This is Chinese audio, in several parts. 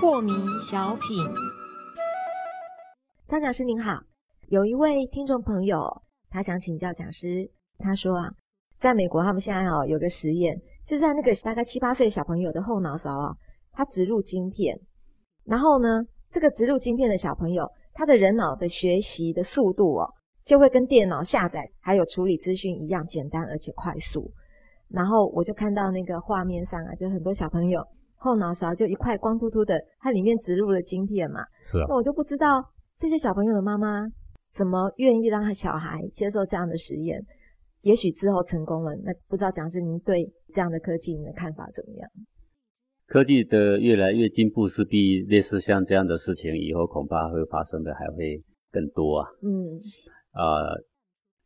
破迷小品，张讲师您好，有一位听众朋友，他想请教讲师，他说啊，在美国他们现在哦有个实验，就是在那个大概七八岁小朋友的后脑勺啊，他植入晶片，然后呢，这个植入晶片的小朋友，他的人脑的学习的速度哦，就会跟电脑下载还有处理资讯一样简单而且快速，然后我就看到那个画面上啊，就很多小朋友。后脑勺就一块光秃秃的，它里面植入了晶片嘛。是啊。那我就不知道这些小朋友的妈妈怎么愿意让他小孩接受这样的实验。也许之后成功了，那不知道蒋师您对这样的科技您的看法怎么样？科技的越来越进步，势必类似像这样的事情以后恐怕会发生的还会更多啊。嗯。呃。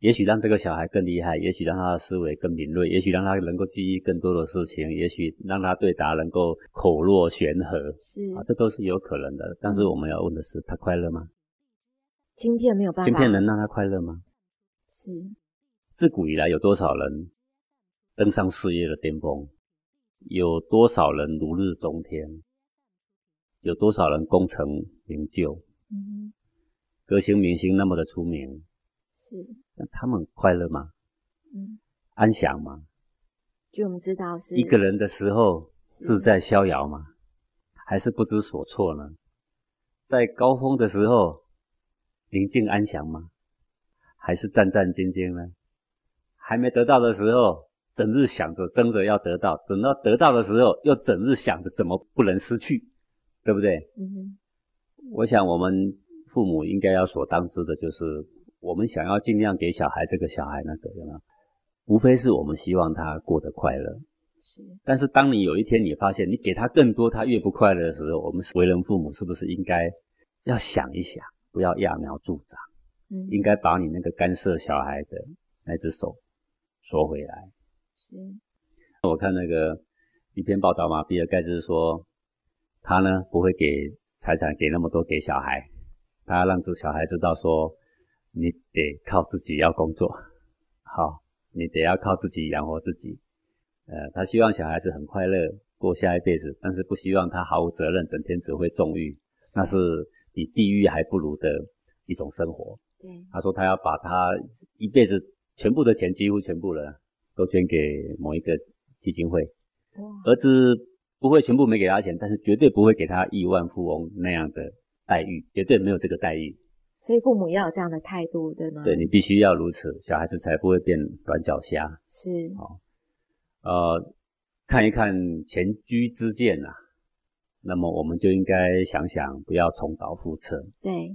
也许让这个小孩更厉害，也许让他的思维更敏锐，也许让他能够记忆更多的事情，也许让他对答能够口若悬河，是啊，这都是有可能的。但是我们要问的是，他快乐吗？晶片没有办法，晶片能让他快乐吗？是。自古以来，有多少人登上事业的巅峰？有多少人如日中天？有多少人功成名就？嗯，歌星明星那么的出名。是，那他们快乐吗？嗯，安详吗？据我们知道，是一个人的时候自在逍遥吗？还是不知所措呢？在高峰的时候宁静安详吗？还是战战兢兢呢？还没得到的时候，整日想着争着要得到；等到得到的时候，又整日想着怎么不能失去，对不对？嗯哼。我想我们父母应该要所当知的就是。我们想要尽量给小孩这个小孩那个，有没有？无非是我们希望他过得快乐。是。但是当你有一天你发现你给他更多，他越不快乐的时候，我们为人父母是不是应该要想一想，不要揠苗助长？嗯。应该把你那个干涉小孩的那只手收回来。是。我看那个一篇报道嘛，比尔盖茨说，他呢不会给财产给那么多给小孩，他让这小孩知道说。你得靠自己要工作，好，你得要靠自己养活自己。呃，他希望小孩子很快乐过下一辈子，但是不希望他毫无责任，整天只会纵欲，那是比地狱还不如的一种生活。对，他说他要把他一辈子全部的钱，几乎全部了，都捐给某一个基金会。儿子不会全部没给他钱，但是绝对不会给他亿万富翁那样的待遇，绝对没有这个待遇。所以父母要有这样的态度，对吗？对你必须要如此，小孩子才不会变软脚虾。是，好，呃，看一看前车之鉴啊，那么我们就应该想想，不要重蹈覆辙。对，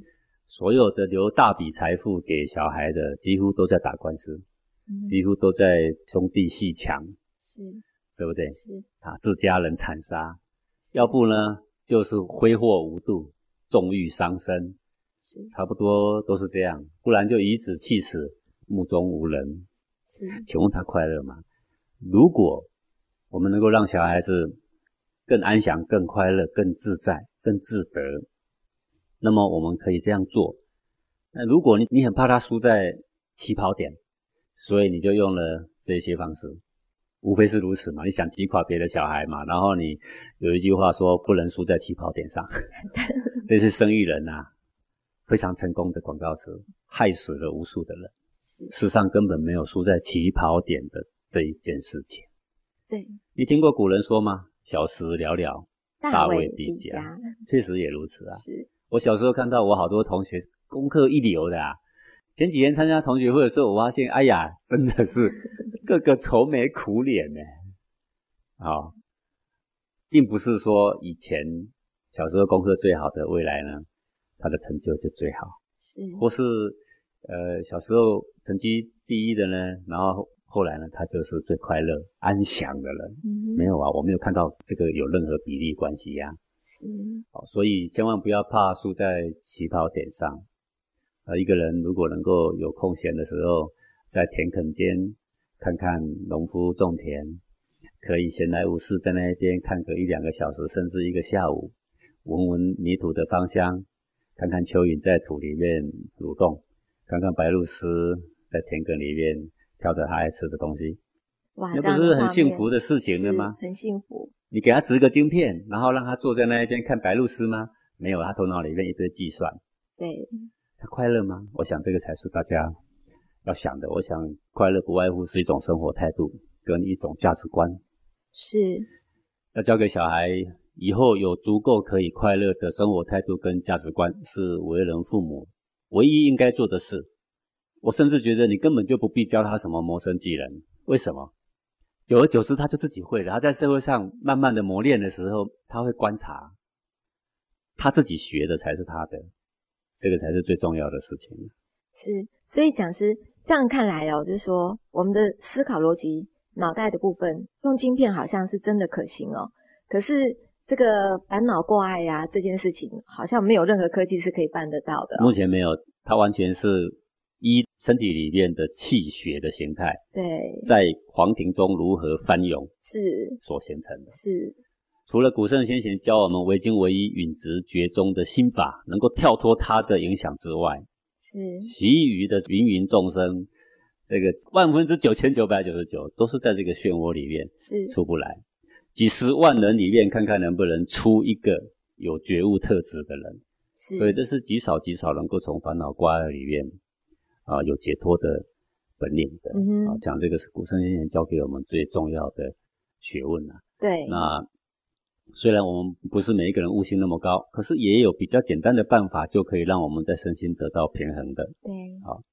所有的留大笔财富给小孩的，几乎都在打官司，几乎都在兄弟戏强，是，对不对？是，啊，自家人惨杀，要不呢，就是挥霍无度，纵欲伤身。差不多都是这样，不然就颐指气使，目中无人。是，请问他快乐吗？如果我们能够让小孩子更安详、更快乐、更自在、更自得，那么我们可以这样做。那如果你你很怕他输在起跑点，所以你就用了这些方式，无非是如此嘛。你想击垮别的小孩嘛，然后你有一句话说不能输在起跑点上，这是生意人呐。非常成功的广告词，害死了无数的人。世上根本没有输在起跑点的这一件事情。对，你听过古人说吗？小时了了，大未必佳。确实也如此啊。是我小时候看到我好多同学功课一流的啊。前几天参加同学会的时候，我发现，哎呀，真的是个个愁眉苦脸呢。好，并不是说以前小时候功课最好的，未来呢？他的成就就最好，是，或是，呃，小时候成绩第一的呢，然后后来呢，他就是最快乐、安详的人。嗯，没有啊，我没有看到这个有任何比例关系呀。是，好，所以千万不要怕输在起跑点上。呃，一个人如果能够有空闲的时候，在田埂间看看农夫种田，可以闲来无事在那一边看个一两个小时，甚至一个下午，闻闻泥土的芳香。看看蚯蚓在土里面蠕动，看看白鹭鸶在田埂里面挑着它爱吃的东西，哇，那不是很幸福的事情了是吗？很幸福，你给他植个晶片，然后让他坐在那一边看白鹭鸶吗？没有，他头脑里面一堆计算，对，他快乐吗？我想这个才是大家要想的。我想快乐不外乎是一种生活态度跟一种价值观。是，要教给小孩以后有足够可以快乐的生活态度跟价值观，是为人父母唯一应该做的事。我甚至觉得你根本就不必教他什么谋生技能，为什么？久而久之，他就自己会了。他在社会上慢慢的磨练的时候，他会观察，他自己学的才是他的，这个才是最重要的事情。是，所以讲师这样看来哦，就是说我们的思考逻辑、脑袋的部分用晶片好像是真的可行哦。可是这个烦恼过爱呀、这件事情，好像没有任何科技是可以办得到的、哦。目前没有，它完全是依身体里面的气血的形态，对，在黄庭中如何翻涌是所形成的。是，除了古圣先贤教我们唯精唯一、允直觉中的心法，能够跳脱它的影响之外，是其余的芸芸众生，这个万分之九千九百九十九都是在这个漩涡里面是出不来。几十万人里面，看看能不能出一个有觉悟特质的人。是，所以这是极少极少能够从烦恼挂碍里面啊有解脱的本领的。啊，讲这个是古圣先贤教给我们最重要的学问啊。对，那虽然我们不是每一个人悟性那么高，可是也有比较简单的办法，就可以让我们在身心得到平衡的。对，好，